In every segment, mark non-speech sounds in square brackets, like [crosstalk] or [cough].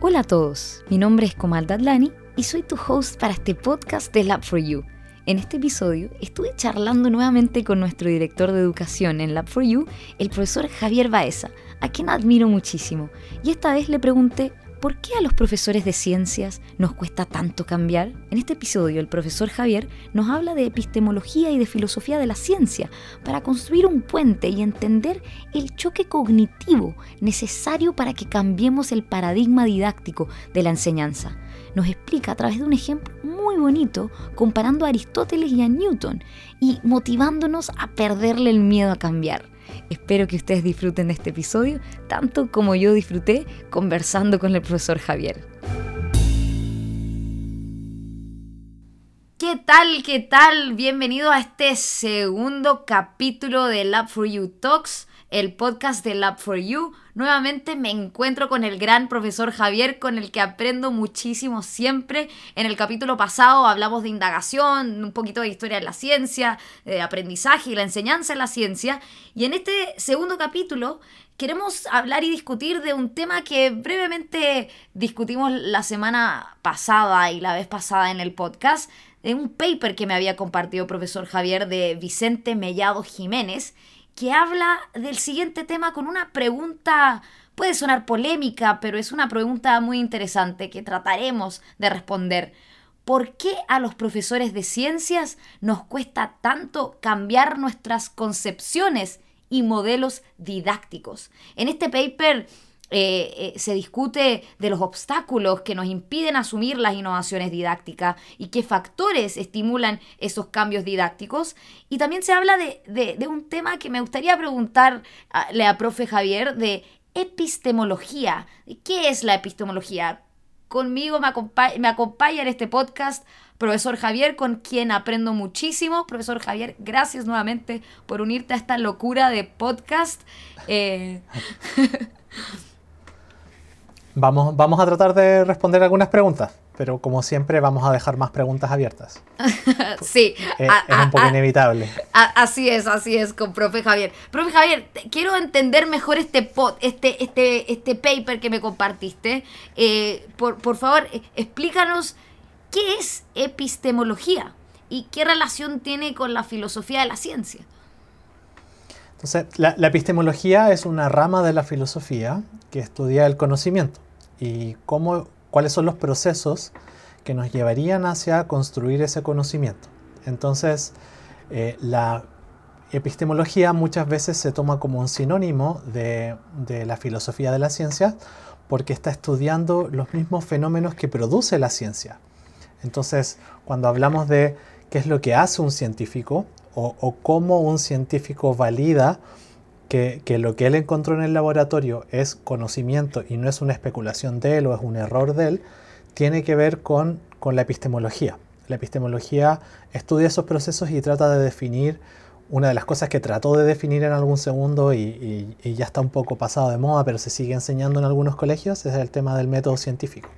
Hola a todos, mi nombre es Komal Dadlani y soy tu host para este podcast de Lab for You. En este episodio estuve charlando nuevamente con nuestro director de educación en Lab for You, el profesor Javier Baeza, a quien admiro muchísimo, y esta vez le pregunté ¿Por qué a los profesores de ciencias nos cuesta tanto cambiar? En este episodio el profesor Javier nos habla de epistemología y de filosofía de la ciencia para construir un puente y entender el choque cognitivo necesario para que cambiemos el paradigma didáctico de la enseñanza. Nos explica a través de un ejemplo muy bonito comparando a Aristóteles y a Newton y motivándonos a perderle el miedo a cambiar. Espero que ustedes disfruten de este episodio tanto como yo disfruté conversando con el profesor Javier. ¿Qué tal? ¿Qué tal? Bienvenido a este segundo capítulo de Lab for You Talks el podcast de Lab for You. Nuevamente me encuentro con el gran profesor Javier, con el que aprendo muchísimo siempre. En el capítulo pasado hablamos de indagación, un poquito de historia de la ciencia, de aprendizaje y la enseñanza en la ciencia. Y en este segundo capítulo queremos hablar y discutir de un tema que brevemente discutimos la semana pasada y la vez pasada en el podcast, de un paper que me había compartido profesor Javier de Vicente Mellado Jiménez que habla del siguiente tema con una pregunta, puede sonar polémica, pero es una pregunta muy interesante que trataremos de responder. ¿Por qué a los profesores de ciencias nos cuesta tanto cambiar nuestras concepciones y modelos didácticos? En este paper eh, eh, se discute de los obstáculos que nos impiden asumir las innovaciones didácticas y qué factores estimulan esos cambios didácticos. Y también se habla de, un tema que me gustaría preguntarle a profe Javier de epistemología. ¿Qué es la epistemología? Conmigo me, me acompaña en este podcast profesor Javier, con quien aprendo muchísimo. Profesor Javier, gracias nuevamente por unirte a esta locura de podcast. Eh... [laughs] Vamos, vamos a tratar de responder algunas preguntas, pero como siempre vamos a dejar más preguntas abiertas. [laughs] sí. Es, un poco inevitable. así es, así es con profe Javier. Profe Javier, quiero entender mejor este, pod, este, este, este paper que me compartiste. Eh, por, por favor, eh, explícanos qué es epistemología y qué relación tiene con la filosofía de la ciencia. Entonces, la, la, epistemología es una rama de la filosofía que estudia el conocimiento y cómo, cuáles son los procesos que nos llevarían hacia construir ese conocimiento. Entonces, eh, la epistemología muchas veces se toma como un sinónimo de, de, la filosofía de la ciencia porque está estudiando los mismos fenómenos que produce la ciencia. Entonces, cuando hablamos de qué es lo que hace un científico o, o cómo un científico valida que, lo que él encontró en el laboratorio es conocimiento y no es una especulación de él o es un error de él, tiene que ver con, la epistemología. La epistemología estudia esos procesos y trata de definir una de las cosas que trató de definir en algún segundo y, ya está un poco pasado de moda, pero se sigue enseñando en algunos colegios, es el tema del método científico.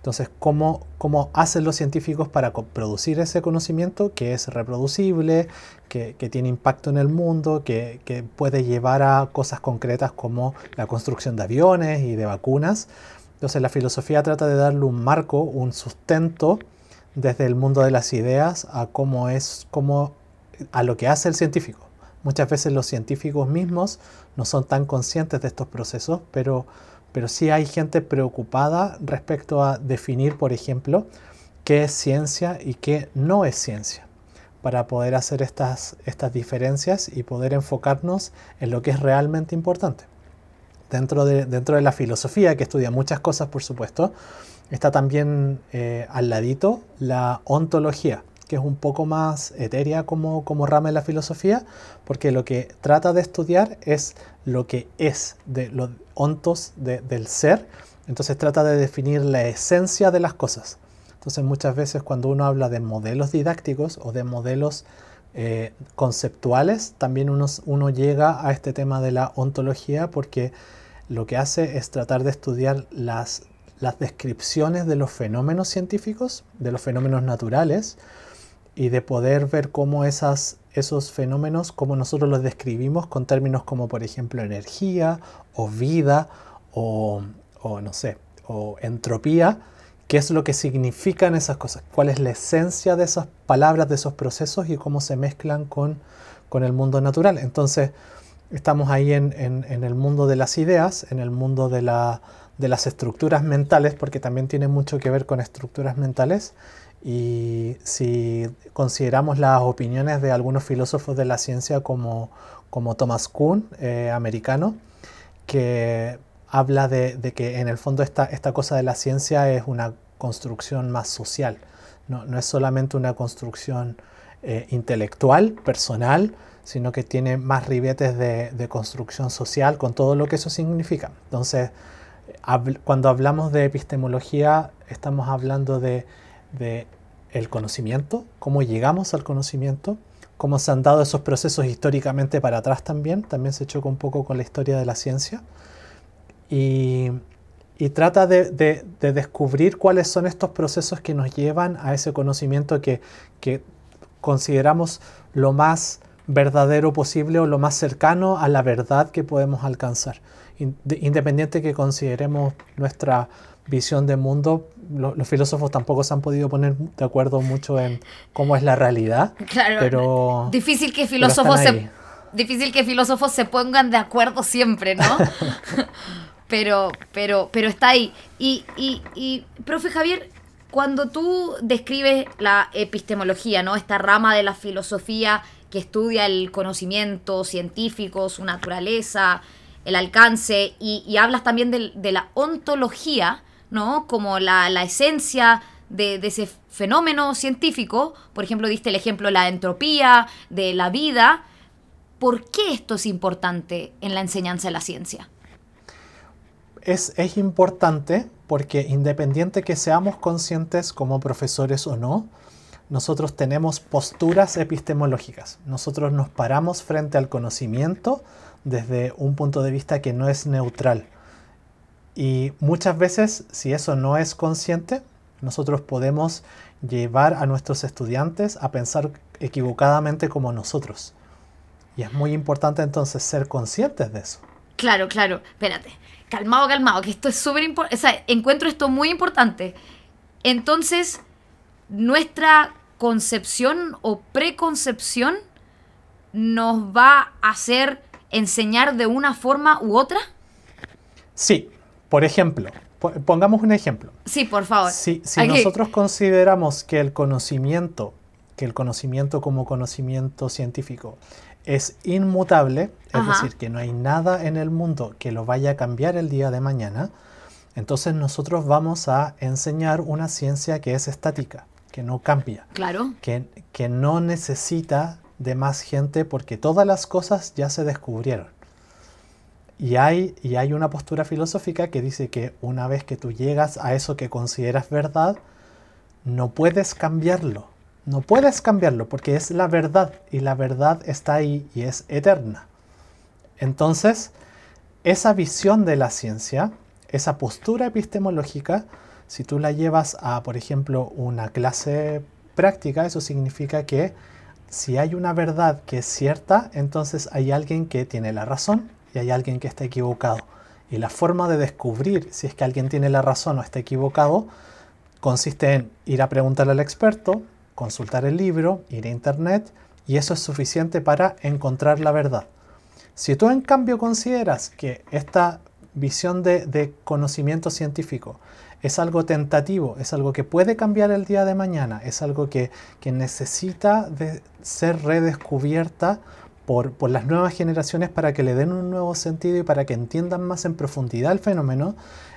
Entonces, ¿cómo, ¿cómo, hacen los científicos para producir ese conocimiento que es reproducible, que, tiene impacto en el mundo, que, puede llevar a cosas concretas como la construcción de aviones y de vacunas? Entonces, la filosofía trata de darle un marco, un sustento desde el mundo de las ideas a cómo es, cómo, a lo que hace el científico. Muchas veces los científicos mismos no son tan conscientes de estos procesos, pero pero sí hay gente preocupada respecto a definir, por ejemplo, qué es ciencia y qué no es ciencia, para poder hacer estas, estas diferencias y poder enfocarnos en lo que es realmente importante. Dentro de, dentro de la filosofía, que estudia muchas cosas, por supuesto, está también eh, al ladito la ontología, que es un poco más etérea como, como rama de la filosofía, porque lo que trata de estudiar es lo que es, de los ontos del ser, entonces trata de definir la esencia de las cosas. Entonces muchas veces cuando uno habla de modelos didácticos o de modelos eh, conceptuales, también uno, uno llega a este tema de la ontología porque lo que hace es tratar de estudiar las, las descripciones de los fenómenos científicos, de los fenómenos naturales, y de poder ver cómo esas, esos fenómenos, cómo nosotros los describimos con términos como por ejemplo energía o vida o, no sé, o entropía, qué es lo que significan esas cosas, cuál es la esencia de esas palabras, de esos procesos y cómo se mezclan con, con el mundo natural. Entonces, estamos ahí en, en, el mundo de las ideas, en el mundo de, la, de, las estructuras mentales, porque también tiene mucho que ver con estructuras mentales. Y si consideramos las opiniones de algunos filósofos de la ciencia como, como Thomas Kuhn, eh, americano, que habla de, que en el fondo esta, esta cosa de la ciencia es una construcción más social, no, no es solamente una construcción eh, intelectual, personal, sino que tiene más ribetes de, construcción social con todo lo que eso significa. Entonces, cuando hablamos de epistemología, estamos hablando de, de el conocimiento, cómo llegamos al conocimiento, cómo se han dado esos procesos históricamente para atrás también, también se choca un poco con la historia de la ciencia, y, trata de, descubrir cuáles son estos procesos que nos llevan a ese conocimiento que, consideramos lo más verdadero posible o lo más cercano a la verdad que podemos alcanzar. Independiente que consideremos nuestra visión de mundo, los filósofos tampoco se han podido poner de acuerdo mucho en cómo es la realidad. Claro, pero difícil que filósofos se, difícil que filósofos se pongan de acuerdo siempre, ¿no? [laughs] pero, pero, pero está ahí. Y, y, y, profe Javier, cuando tú describes la epistemología, ¿no? Esta rama de la filosofía que estudia el conocimiento científico, su naturaleza, el alcance, y, hablas también de, la ontología, ¿no? Como la, esencia de, de, ese fenómeno científico. Por ejemplo, diste el ejemplo de la entropía, de la vida. ¿Por qué esto es importante en la enseñanza de la ciencia? es, importante porque independiente que seamos conscientes como profesores o no, nosotros tenemos posturas epistemológicas. Nosotros nos paramos frente al conocimiento desde un punto de vista que no es neutral. Y muchas veces, si eso no es consciente, nosotros podemos llevar a nuestros estudiantes a pensar equivocadamente como nosotros. Y es muy importante entonces ser conscientes de eso. Claro, claro. Espérate calmado, calmado, que esto es súper importante, o sea, encuentro esto muy importante. Entonces, nuestra concepción o preconcepción nos va a hacer enseñar de una forma u otra? Sí, por ejemplo, pongamos un ejemplo. Sí, por favor. Si, si nosotros consideramos que el conocimiento, que el conocimiento como conocimiento científico es inmutable, es decir, que no hay nada en el mundo que lo vaya a cambiar el día de mañana, entonces nosotros vamos a enseñar una ciencia que es estática, que no cambia, claro. que, que no necesita de más gente porque todas las cosas ya se descubrieron. Y hay, y hay una postura filosófica que dice que una vez que tú llegas a eso que consideras verdad, no puedes cambiarlo. No puedes cambiarlo porque es la verdad y la verdad está ahí y es eterna. Entonces, esa visión de la ciencia, esa postura epistemológica, si tú la llevas a, por ejemplo, una clase práctica, eso significa que si hay una verdad que es cierta, entonces hay alguien que tiene la razón y hay alguien que está equivocado. Y la forma de descubrir si es que alguien tiene la razón o está equivocado consiste en ir a preguntarle al experto, consultar el libro, ir a internet y eso es suficiente para encontrar la verdad. Si tú en cambio consideras que esta visión de, conocimiento científico es algo tentativo, es algo que puede cambiar el día de mañana, es algo que, necesita de ser redescubierta por, las nuevas generaciones para que le den un nuevo sentido y para que entiendan más en profundidad el fenómeno,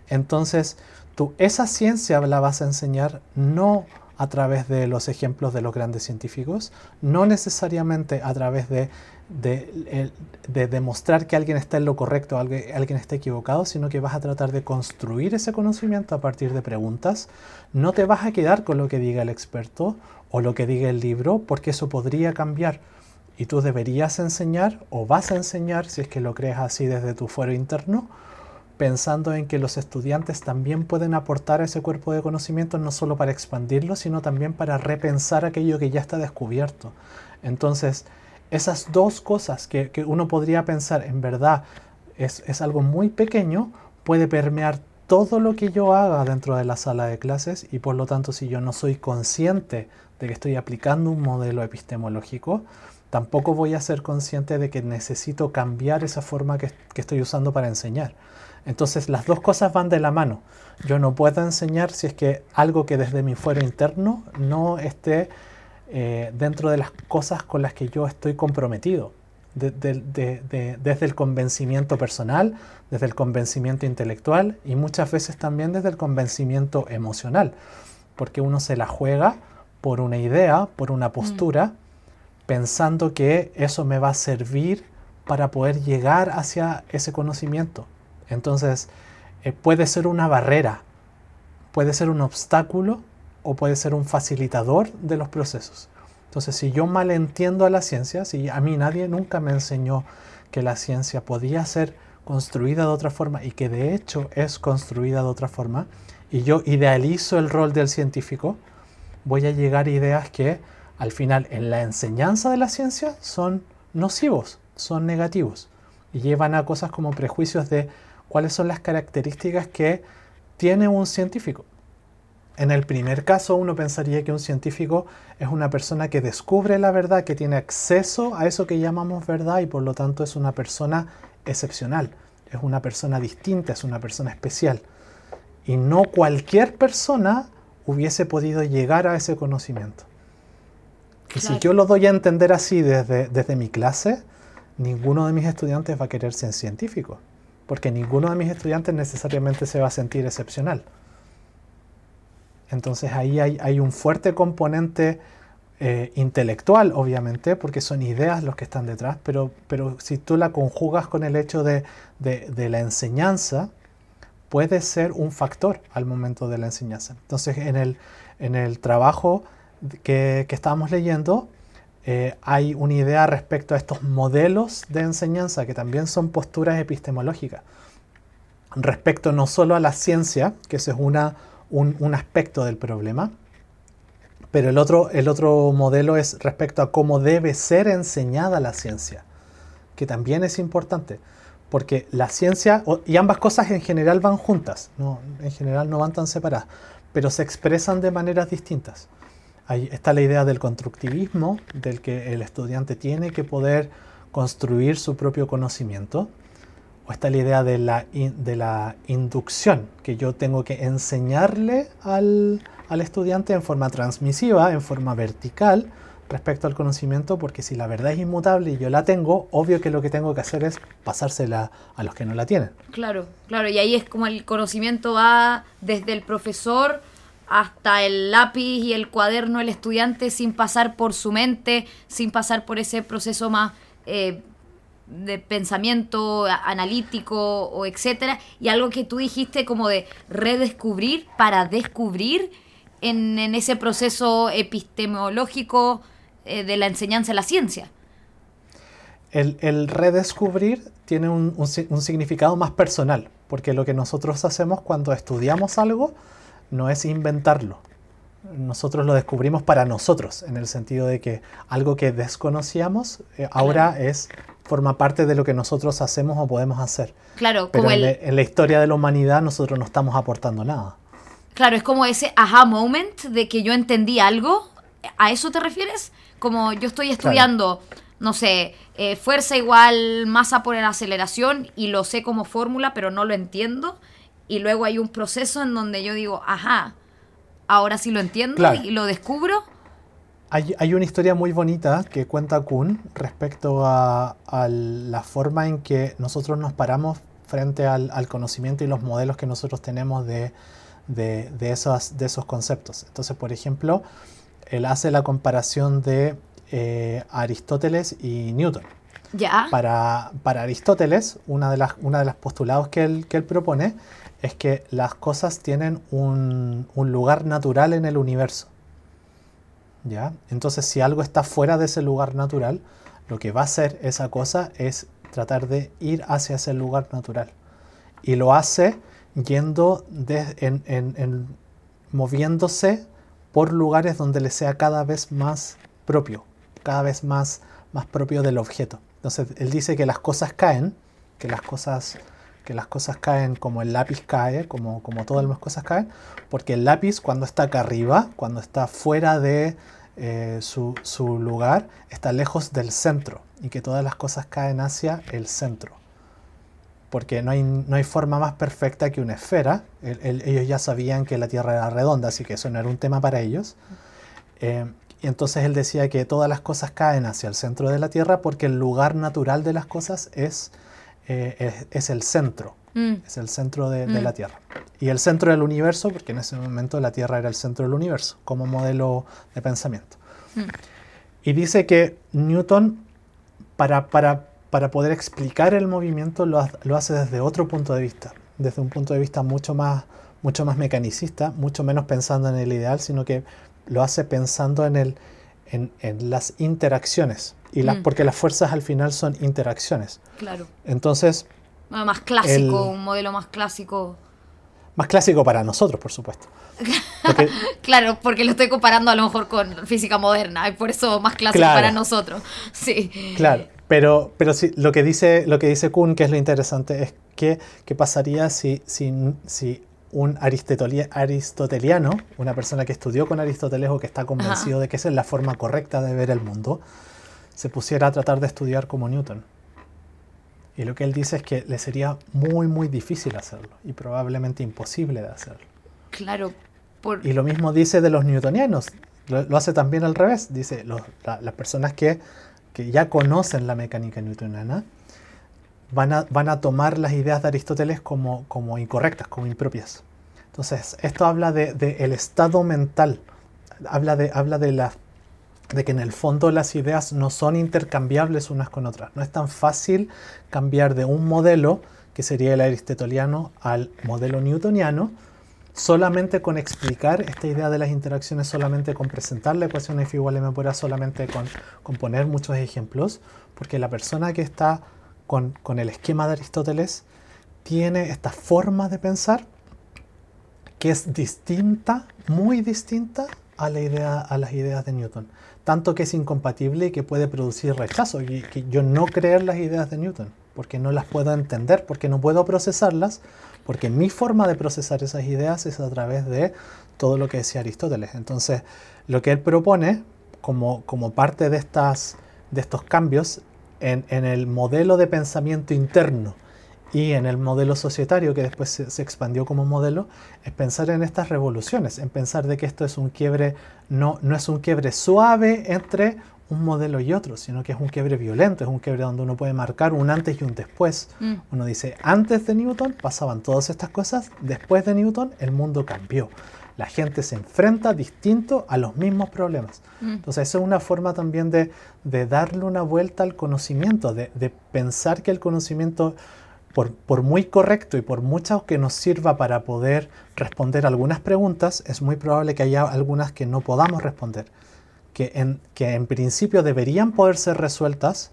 entonces tú esa ciencia la vas a enseñar no a través de los ejemplos de los grandes científicos, no necesariamente a través de, de, demostrar que alguien está en lo correcto alguien, alguien está equivocado, sino que vas a tratar de construir ese conocimiento a partir de preguntas. No te vas a quedar con lo que diga el experto o lo que diga el libro, porque eso podría cambiar. Y tú deberías enseñar o vas a enseñar, si es que lo crees así desde tu fuero interno, pensando en que los estudiantes también pueden aportar ese cuerpo de conocimiento no solo para expandirlo, sino también para repensar aquello que ya está descubierto. Entonces, esas dos cosas que, uno podría pensar en verdad es, algo muy pequeño, puede permear todo lo que yo haga dentro de la sala de clases y por lo tanto si yo no soy consciente de que estoy aplicando un modelo epistemológico, tampoco voy a ser consciente de que necesito cambiar esa forma que, estoy usando para enseñar. Entonces las dos cosas van de la mano. Yo no puedo enseñar si es que algo que desde mi fuero interno no esté eh, dentro de las cosas con las que yo estoy comprometido desde el convencimiento personal, desde el convencimiento intelectual y muchas veces también desde el convencimiento emocional, porque uno se la juega por una idea, por una mm. postura, pensando que eso me va a servir para poder llegar hacia ese conocimiento. Entonces, eh, puede ser una barrera, puede ser un obstáculo o puede ser un facilitador de los procesos. Entonces, si yo malentiendo a la ciencia, si a mí nadie nunca me enseñó que la ciencia podía ser construida de otra forma y que de hecho es construida de otra forma, y yo idealizo el rol del científico, voy a llegar a ideas que al final en la enseñanza de la ciencia son nocivos, son negativos y llevan a cosas como prejuicios de cuáles son las características que tiene un científico. En el primer caso uno pensaría que un científico es una persona que descubre la verdad, que tiene acceso a eso que llamamos verdad y por lo tanto es una persona excepcional, es una persona distinta, es una persona especial. Y no cualquier persona hubiese podido llegar a ese conocimiento. Y si yo lo doy a entender así desde, desde mi clase, ninguno de mis estudiantes va a querer ser científico, porque ninguno de mis estudiantes necesariamente se va a sentir excepcional. Entonces ahí hay, un fuerte componente eh, intelectual, obviamente, porque son ideas los que están detrás, pero, pero si tú la conjugas con el hecho de, la enseñanza, puede ser un factor al momento de la enseñanza. Entonces en el, en el trabajo que, que estábamos leyendo, eh, hay una idea respecto a estos modelos de enseñanza que también son posturas epistemológicas. Respecto no solo a la ciencia, que esa es una un, aspecto del problema, pero el otro, el otro modelo es respecto a cómo debe ser enseñada la ciencia, que también es importante, porque la ciencia, y ambas cosas en general van juntas, no, en general no van tan separadas, pero se expresan de maneras distintas. Ahí está la idea del constructivismo, del que el estudiante tiene que poder construir su propio conocimiento, o está la idea de la, de la inducción, que yo tengo que enseñarle al, al, estudiante en forma transmisiva, en forma vertical, respecto al conocimiento, porque si la verdad es inmutable y yo la tengo, obvio que lo que tengo que hacer es pasársela a los que no la tienen. Claro, claro, y ahí es como el conocimiento va desde el profesor hasta el lápiz y el cuaderno del estudiante sin pasar por su mente, sin pasar por ese proceso más... Eh, de pensamiento analítico o etcétera, y algo que tú dijiste como de redescubrir para descubrir en, ese proceso epistemológico eh, de la enseñanza de la ciencia. El, redescubrir tiene un, significado más personal, porque lo que nosotros hacemos cuando estudiamos algo no es inventarlo. Nosotros lo descubrimos para nosotros, en el sentido de que algo que desconocíamos eh, ahora es forma parte de lo que nosotros hacemos o podemos hacer. Claro, como en, en la historia de la humanidad nosotros no estamos aportando nada. Claro, es como ese aha moment de que yo entendí algo. ¿A eso te refieres? Como yo estoy estudiando, no sé, eh, fuerza igual masa por la aceleración y lo sé como fórmula, pero no lo entiendo. Y luego hay un proceso en donde yo digo, ajá, ahora sí lo entiendo y lo descubro. Hay, una historia muy bonita que cuenta Kuhn respecto a, la forma en que nosotros nos paramos frente al, conocimiento y los modelos que nosotros tenemos de, esos, de esos conceptos. Entonces, por ejemplo, él hace la comparación de eh, Aristóteles y Newton. ¿Ya? Para, Aristóteles, una de las, una de las postulados que él, que él propone es que las cosas tienen un lugar natural en el universo. ¿ya? Entonces, si algo está fuera de ese lugar natural, lo que va a hacer esa cosa es tratar de ir hacia ese lugar natural. Y lo hace yendo en, moviéndose por lugares donde le sea cada vez más propio, cada vez más, más propio del objeto. Entonces, él dice que las cosas caen, que las cosas que las cosas caen como el lápiz cae, como, como todas las cosas caen, porque el lápiz cuando está acá arriba, cuando está fuera de eh, su, su, lugar, está lejos del centro y que todas las cosas caen hacia el centro. Porque no hay, no hay forma más perfecta que una esfera. ellos ya sabían que la Tierra era redonda, así que eso no era un tema para ellos. Eh, y entonces él decía que todas las cosas caen hacia el centro de la Tierra porque el lugar natural de las cosas es, eh, es, el centro, mm. es el centro de, de, la mm. Tierra. Y el centro del universo, porque en ese momento la Tierra era el centro del universo, como modelo de pensamiento. Mm. Y dice que Newton, para, para, para poder explicar el movimiento, lo, lo, hace desde otro punto de vista, desde un punto de vista mucho más, mucho más mecanicista, mucho menos pensando en el ideal, sino que lo hace pensando en, el, en, en las interacciones, y las, mm. porque las fuerzas al final son interacciones. Claro. Entonces... más clásico, un modelo más clásico. Más clásico para nosotros, por supuesto. [laughs] claro, porque lo estoy comparando a lo mejor con física moderna, y por eso más clásico para nosotros. Sí. Claro, pero, pero sí, lo que dice, lo que dice Kuhn, que es lo interesante, es que qué pasaría si, si, si un aristoteliano, una persona que estudió con Aristóteles o que está convencido de que esa es la forma correcta de ver el mundo, se pusiera a tratar de estudiar como Newton. Y lo que él dice es que le sería muy, muy difícil hacerlo y probablemente imposible de hacerlo. Claro. Y lo mismo dice de los newtonianos. Lo, hace también al revés. Dice, las personas que, que ya conocen la mecánica newtoniana, van a, tomar las ideas de Aristóteles como, como incorrectas, como impropias. Entonces, esto habla del de, el estado mental, habla, de, habla de, la, de que en el fondo las ideas no son intercambiables unas con otras. No es tan fácil cambiar de un modelo, que sería el aristoteliano, al modelo newtoniano, solamente con explicar esta idea de las interacciones, solamente con presentar la ecuación F igual a M por solamente con, con poner muchos ejemplos, porque la persona que está con, el esquema de Aristóteles, tiene esta forma de pensar que es distinta, muy distinta a, la idea, a las ideas de Newton. Tanto que es incompatible y que puede producir rechazo. Y que yo no creer las ideas de Newton, porque no las puedo entender, porque no puedo procesarlas, porque mi forma de procesar esas ideas es a través de todo lo que decía Aristóteles. Entonces, lo que él propone como, como parte de, estas, de estos cambios en, el modelo de pensamiento interno y en el modelo societario que después se, expandió como modelo, es pensar en estas revoluciones, en pensar de que esto es un quiebre, no, no es un quiebre suave entre un modelo y otro, sino que es un quiebre violento, es un quiebre donde uno puede marcar un antes y un después. Mm. Uno dice, antes de Newton pasaban todas estas cosas, después de Newton el mundo cambió la gente se enfrenta distinto a los mismos problemas. Mm. Entonces, eso es una forma también de, darle una vuelta al conocimiento, de, pensar que el conocimiento, por, muy correcto y por mucho que nos sirva para poder responder algunas preguntas, es muy probable que haya algunas que no podamos responder, que en, que en principio deberían poder ser resueltas,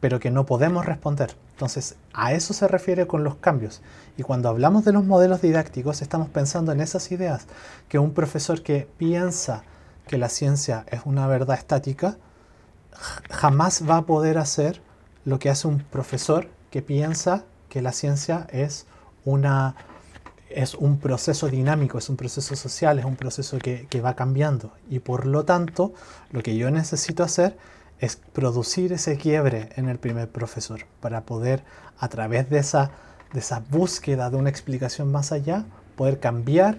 pero que no podemos responder. Entonces, a eso se refiere con los cambios. Y cuando hablamos de los modelos didácticos, estamos pensando en esas ideas, que un profesor que piensa que la ciencia es una verdad estática, jamás va a poder hacer lo que hace un profesor que piensa que la ciencia es, una, es un proceso dinámico, es un proceso social, es un proceso que, va cambiando. Y por lo tanto, lo que yo necesito hacer es producir ese quiebre en el primer profesor para poder, a través de esa de esa búsqueda de una explicación más allá, poder cambiar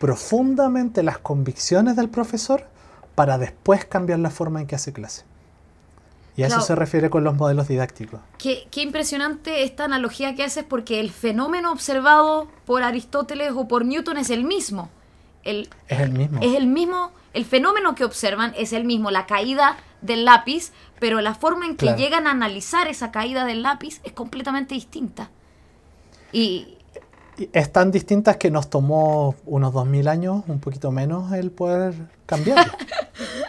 profundamente las convicciones del profesor para después cambiar la forma en que hace clase. Y a eso se refiere con los modelos didácticos. Qué, qué, impresionante esta analogía que haces porque el fenómeno observado por Aristóteles o por Newton es el mismo. El, es el mismo. Es el mismo, el fenómeno que observan es el mismo, la caída del lápiz, pero la forma en que llegan a analizar esa caída del lápiz es completamente distinta. Y, es distintas que nos tomó unos 2000 años, un poquito menos, el poder cambiarlo.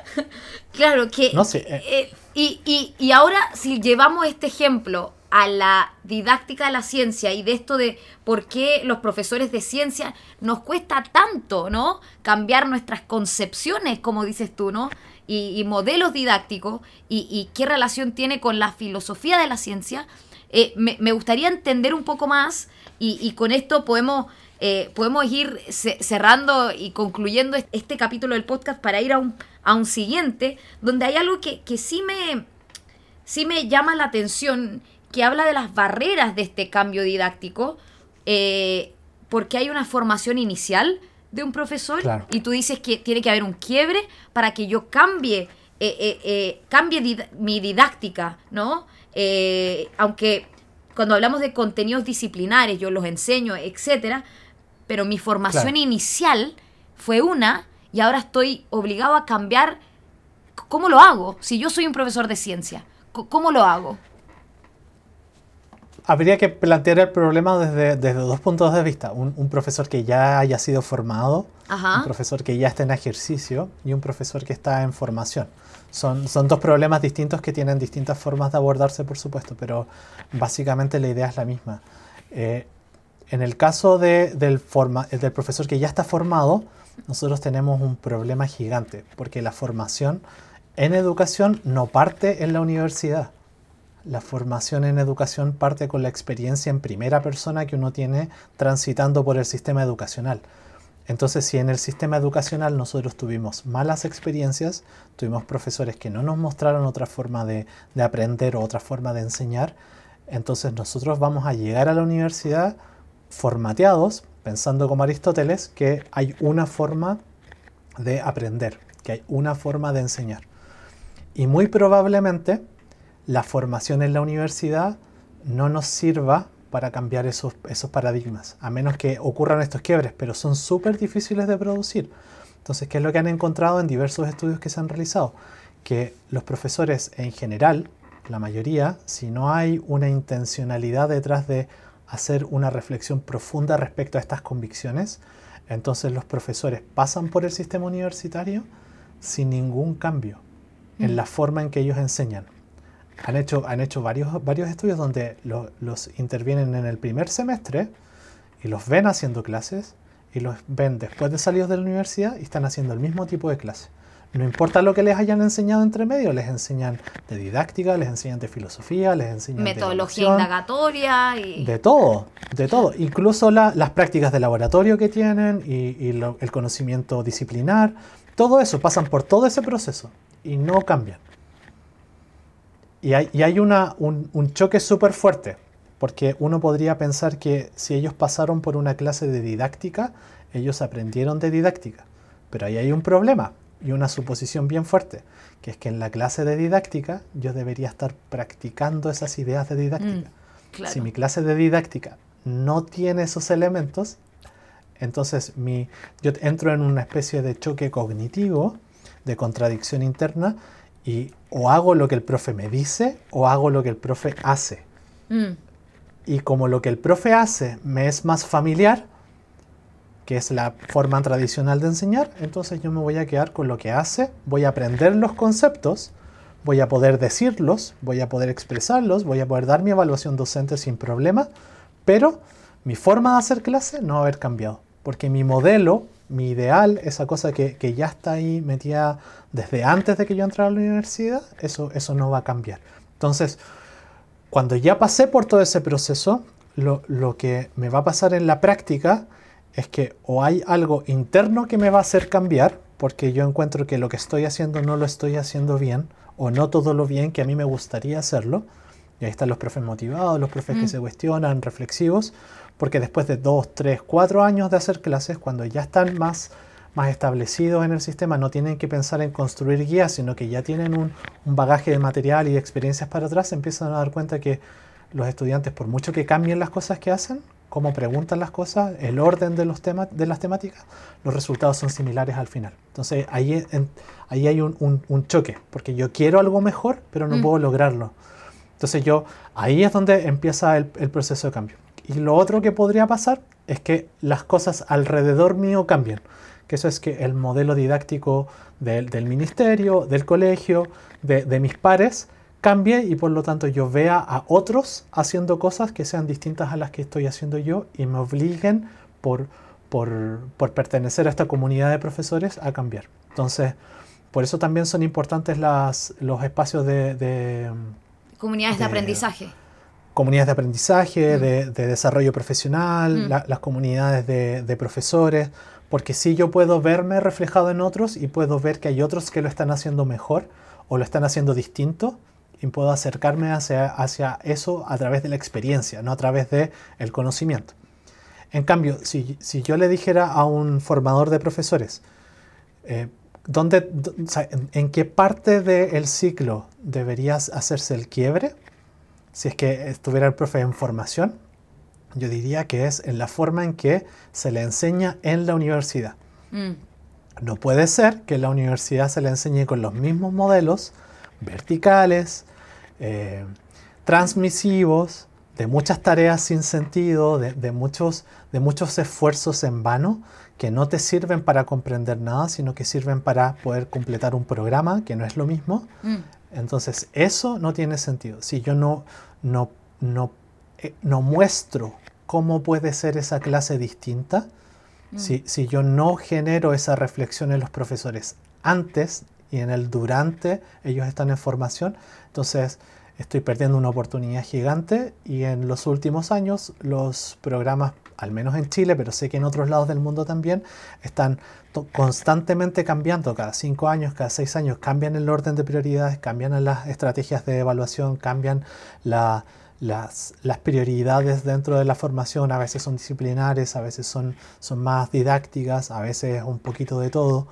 [laughs] claro, que... No sé. Eh. Eh, y, y, ahora, si llevamos este ejemplo a la didáctica de la ciencia y de esto de por qué los profesores de ciencia nos cuesta tanto, ¿no? Cambiar nuestras concepciones, como dices tú, ¿no? Y, modelos didácticos y, y, qué relación tiene con la filosofía de la ciencia, eh, me, gustaría entender un poco más y, con esto podemos, eh, podemos ir cerrando y concluyendo este capítulo del podcast para ir a un, a un siguiente, donde hay algo que, que sí, me, sí me llama la atención, que habla de las barreras de este cambio didáctico, eh, porque hay una formación inicial de un profesor y tú dices que tiene que haber un quiebre para que yo cambie, cambie mi didáctica, ¿no? aunque cuando hablamos de contenidos disciplinares, yo los enseño, etcétera, pero mi formación inicial fue una y ahora estoy obligado a cambiar. ¿Cómo lo hago? Si yo soy un profesor de ciencia, ¿cómo lo hago? Habría que plantear el problema desde, desde dos puntos de vista. Un, profesor que ya haya sido formado, un profesor que ya está en ejercicio y un profesor que está en formación. Son, son dos problemas distintos que tienen distintas formas de abordarse, por supuesto, pero básicamente la idea es la misma. Eh, en el caso del, forma, del profesor que ya está formado, nosotros tenemos un problema gigante, porque la formación en educación no parte en la universidad la formación en educación parte con la experiencia en primera persona que uno tiene transitando por el sistema educacional. Entonces, si en el sistema educacional nosotros tuvimos malas experiencias, tuvimos profesores que no nos mostraron otra forma de, aprender o otra forma de enseñar, entonces nosotros vamos a llegar a la universidad formateados, pensando como Aristóteles, que hay una forma de aprender, que hay una forma de enseñar. Y muy probablemente la formación en la universidad no nos sirva para cambiar esos, esos paradigmas, a menos que ocurran estos quiebres, pero son súper difíciles de producir. Entonces, ¿qué es lo que han encontrado en diversos estudios que se han realizado? Que los profesores en general, la mayoría, si no hay una intencionalidad detrás de hacer una reflexión profunda respecto a estas convicciones, entonces los profesores pasan por el sistema universitario sin ningún cambio en mm. la forma en que ellos enseñan. Han hecho, han hecho varios, varios estudios donde los intervienen en el primer semestre y los ven haciendo clases y los ven después de salir de la universidad y están haciendo el mismo tipo de clase. No importa lo que les hayan enseñado entre medio, les enseñan de didáctica, les enseñan de filosofía, les enseñan metodología indagatoria y... de todo, de todo, incluso las prácticas de laboratorio que tienen y, el conocimiento disciplinar, todo eso pasan por todo ese proceso y no cambian. Y hay, un, choque súper fuerte, porque uno podría pensar que si ellos pasaron por una clase de didáctica, ellos aprendieron de didáctica. Pero ahí hay un problema y una suposición bien fuerte, que es que en la clase de didáctica yo debería estar practicando esas ideas de didáctica. Mm, si mi clase de didáctica no tiene esos elementos, entonces mi, yo entro en una especie de choque cognitivo, de contradicción interna, y o hago lo que el profe me dice o hago lo que el profe hace. Mm. Y como lo que el profe hace me es más familiar, que es la forma tradicional de enseñar, entonces yo me voy a quedar con lo que hace, voy a aprender los conceptos, voy a poder decirlos, voy a poder expresarlos, voy a poder dar mi evaluación docente sin problema, pero mi forma de hacer clase no va a haber cambiado, porque mi modelo mi ideal, esa cosa que, ya está ahí metida desde antes de que yo entrara a la universidad, eso, eso no va a cambiar. Entonces, cuando ya pasé por todo ese proceso, lo, lo, que me va a pasar en la práctica es que o hay algo interno que me va a hacer cambiar, porque yo encuentro que lo que estoy haciendo no lo estoy haciendo bien, o no todo lo bien que a mí me gustaría hacerlo. Y ahí están los profes motivados, los profes que mm. se cuestionan, reflexivos, porque después de dos, tres, cuatro años de hacer clases, cuando ya están más, más establecidos en el sistema, no tienen que pensar en construir guías, sino que ya tienen un, bagaje de material y de experiencias para atrás, empiezan a dar cuenta que los estudiantes, por mucho que cambien las cosas que hacen, cómo preguntan las cosas, el orden de, los temas, de las temáticas, los resultados son similares al final. Entonces ahí, ahí hay un, choque, porque yo quiero algo mejor, pero no mm. puedo lograrlo. Entonces yo, ahí es donde empieza el proceso de cambio. Y lo otro que podría pasar es que las cosas alrededor mío cambien. Que eso es que el modelo didáctico del, ministerio, del colegio, de, mis pares, cambie y por lo tanto yo vea a otros haciendo cosas que sean distintas a las que estoy haciendo yo y me obliguen por, por, pertenecer a esta comunidad de profesores a cambiar. Entonces, por eso también son importantes las, los espacios de... Comunidades de aprendizaje comunidades de aprendizaje, de, desarrollo profesional, las comunidades de, profesores, porque si yo puedo verme reflejado en otros y puedo ver que hay otros que lo están haciendo mejor o lo están haciendo distinto y puedo acercarme hacia, hacia eso a través de la experiencia, no a través del el conocimiento. En cambio, si, yo le dijera a un formador de profesores, eh, en, qué parte del ciclo deberías hacerse el quiebre? Si es que estuviera el profe en formación, yo diría que es en la forma en que se le enseña en la universidad. Mm. No puede ser que en la universidad se le enseñe con los mismos modelos verticales, eh, transmisivos, de muchas tareas sin sentido, de, muchos, de muchos esfuerzos en vano que no te sirven para comprender nada, sino que sirven para poder completar un programa, que no es lo mismo. Mm. Entonces, eso no tiene sentido. Si yo no, no, no, eh, no muestro cómo puede ser esa clase distinta, mm. si, si yo no genero esa reflexión en los profesores antes y en el durante ellos están en formación, entonces estoy perdiendo una oportunidad gigante y en los últimos años los programas, al menos en Chile, pero sé que en otros lados del mundo también, están constantemente cambiando, cada cinco años, cada seis años, cambian el orden de prioridades, cambian las estrategias de evaluación, cambian las, las, prioridades dentro de la formación, a veces son disciplinares, a veces son, son más didácticas, a veces un poquito de todo,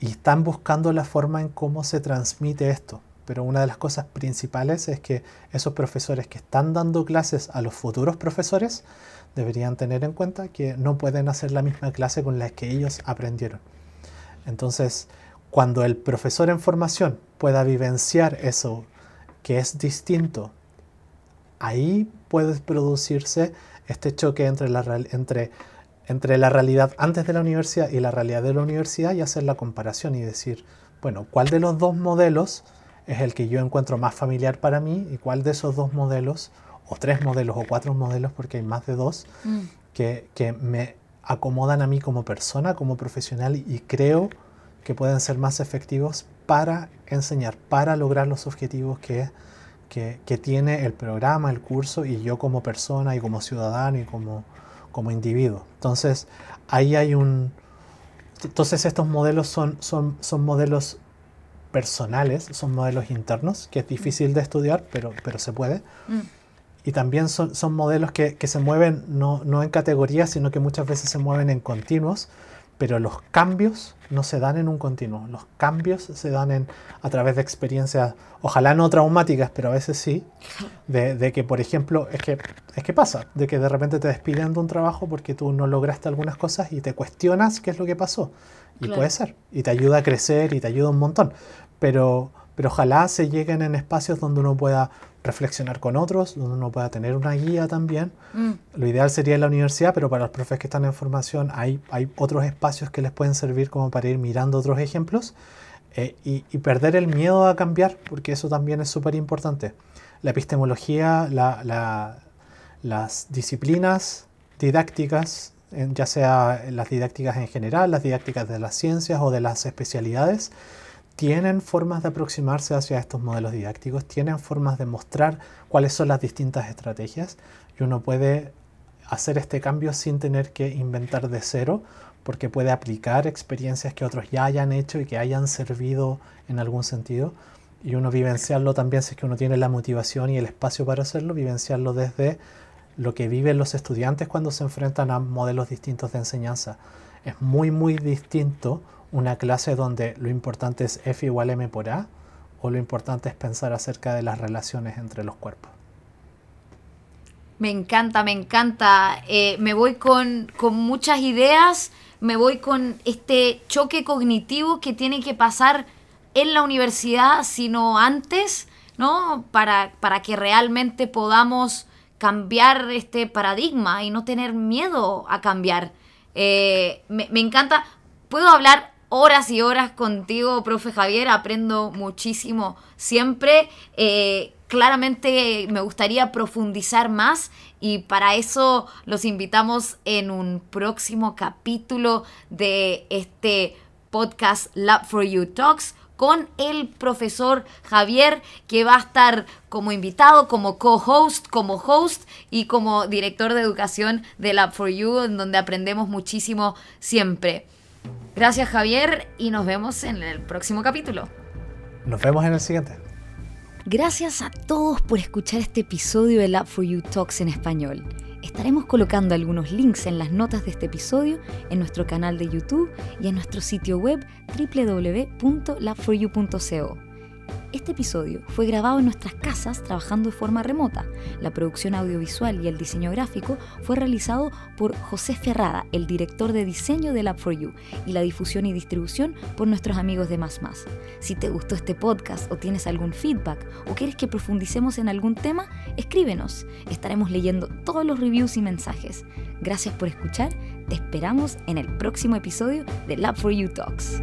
y están buscando la forma en cómo se transmite esto. Pero una de las cosas principales es que esos profesores que están dando clases a los futuros profesores deberían tener en cuenta que no pueden hacer la misma clase con la que ellos aprendieron. Entonces, cuando el profesor en formación pueda vivenciar eso que es distinto, ahí puede producirse este choque entre la, entre, entre la realidad antes de la universidad y la realidad de la universidad y hacer la comparación y decir, bueno, ¿cuál de los dos modelos es el que yo encuentro más familiar para mí y cuál de esos dos modelos, o tres modelos o cuatro modelos, porque hay más de dos, mm. que, que, me acomodan a mí como persona, como profesional y creo que pueden ser más efectivos para enseñar, para lograr los objetivos que, que, que tiene el programa, el curso y yo como persona y como ciudadano y como, como individuo. Entonces, ahí hay un... Entonces estos modelos son, son, son modelos personales, son modelos internos, que es difícil de estudiar, pero, pero se puede. Mm. Y también son, son modelos que, que, se mueven no, no en categorías, sino que muchas veces se mueven en continuos, pero los cambios no se dan en un continuo. Los cambios se dan en, a través de experiencias, ojalá no traumáticas, pero a veces sí, de, de, que, por ejemplo, es que, es que pasa, de que de repente te despiden de un trabajo porque tú no lograste algunas cosas y te cuestionas qué es lo que pasó. Y puede ser. Y te ayuda a crecer y te ayuda un montón pero, pero ojalá se lleguen en espacios donde uno pueda reflexionar con otros, donde uno pueda tener una guía también. Mm. Lo ideal sería en la universidad, pero para los profes que están en formación hay, hay otros espacios que les pueden servir como para ir mirando otros ejemplos eh, y, y, perder el miedo a cambiar, porque eso también es súper importante. La epistemología, la, la, las disciplinas didácticas, ya sea las didácticas en general, las didácticas de las ciencias o de las especialidades, tienen formas de aproximarse hacia estos modelos didácticos, tienen formas de mostrar cuáles son las distintas estrategias y uno puede hacer este cambio sin tener que inventar de cero porque puede aplicar experiencias que otros ya hayan hecho y que hayan servido en algún sentido y uno vivenciarlo también si es que uno tiene la motivación y el espacio para hacerlo, vivenciarlo desde lo que viven los estudiantes cuando se enfrentan a modelos distintos de enseñanza. Es muy muy distinto una clase donde lo importante es F igual M por A o lo importante es pensar acerca de las relaciones entre los cuerpos. Me encanta, me encanta. Eh, me voy con, con muchas ideas, me voy con este choque cognitivo que tiene que pasar en la universidad, sino antes, ¿no? Para, para que realmente podamos cambiar este paradigma y no tener miedo a cambiar. Eh, me, me, encanta. Puedo hablar horas y horas contigo, profe Javier, aprendo muchísimo siempre. Eh, claramente me gustaría profundizar más y para eso los invitamos en un próximo capítulo de este podcast Lab for You Talks con el profesor Javier, que va a estar como invitado, como co-host, como host y como director de educación de Lab for You, en donde aprendemos muchísimo siempre. Gracias Javier y nos vemos en el próximo capítulo. Nos vemos en el siguiente. Gracias a todos por escuchar este episodio de Lab for You Talks en español. Estaremos colocando algunos links en las notas de este episodio en nuestro canal de YouTube y en nuestro sitio web www.labforyou.co. Este episodio fue grabado en nuestras casas trabajando de forma remota. La producción audiovisual y el diseño gráfico fue realizado por José Ferrada, el director de diseño de Lab4U, y la difusión y distribución por nuestros amigos de Más Más. Si te gustó este podcast o tienes algún feedback o quieres que profundicemos en algún tema, escríbenos. Estaremos leyendo todos los reviews y mensajes. Gracias por escuchar. Te esperamos en el próximo episodio de Lab4U Talks.